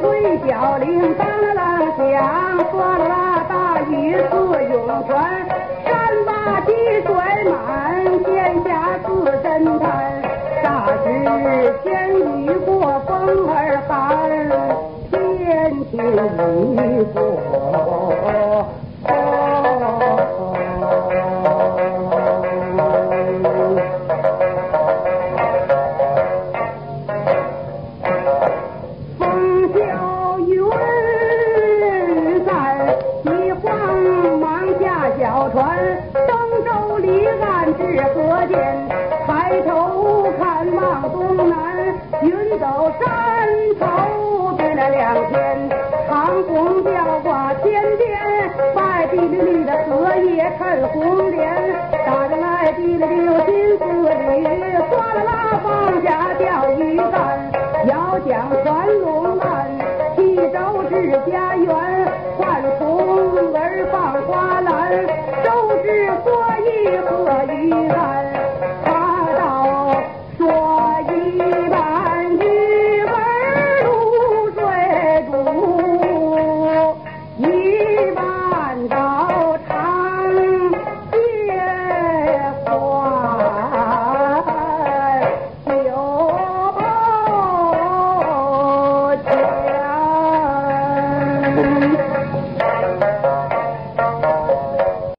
水脚铃当啷响，哗啦啦大雨似涌泉，山洼积水满，天下似针滩。霎时天雨过风儿寒，天晴雨过。岸至河间，抬头看望东南，云走山头对了两天，长虹吊挂天边，白滴哩哩的荷叶衬红莲，打着来滴哩哩有金丝缕，哗啦啦放下钓鱼竿。要将船龙我依然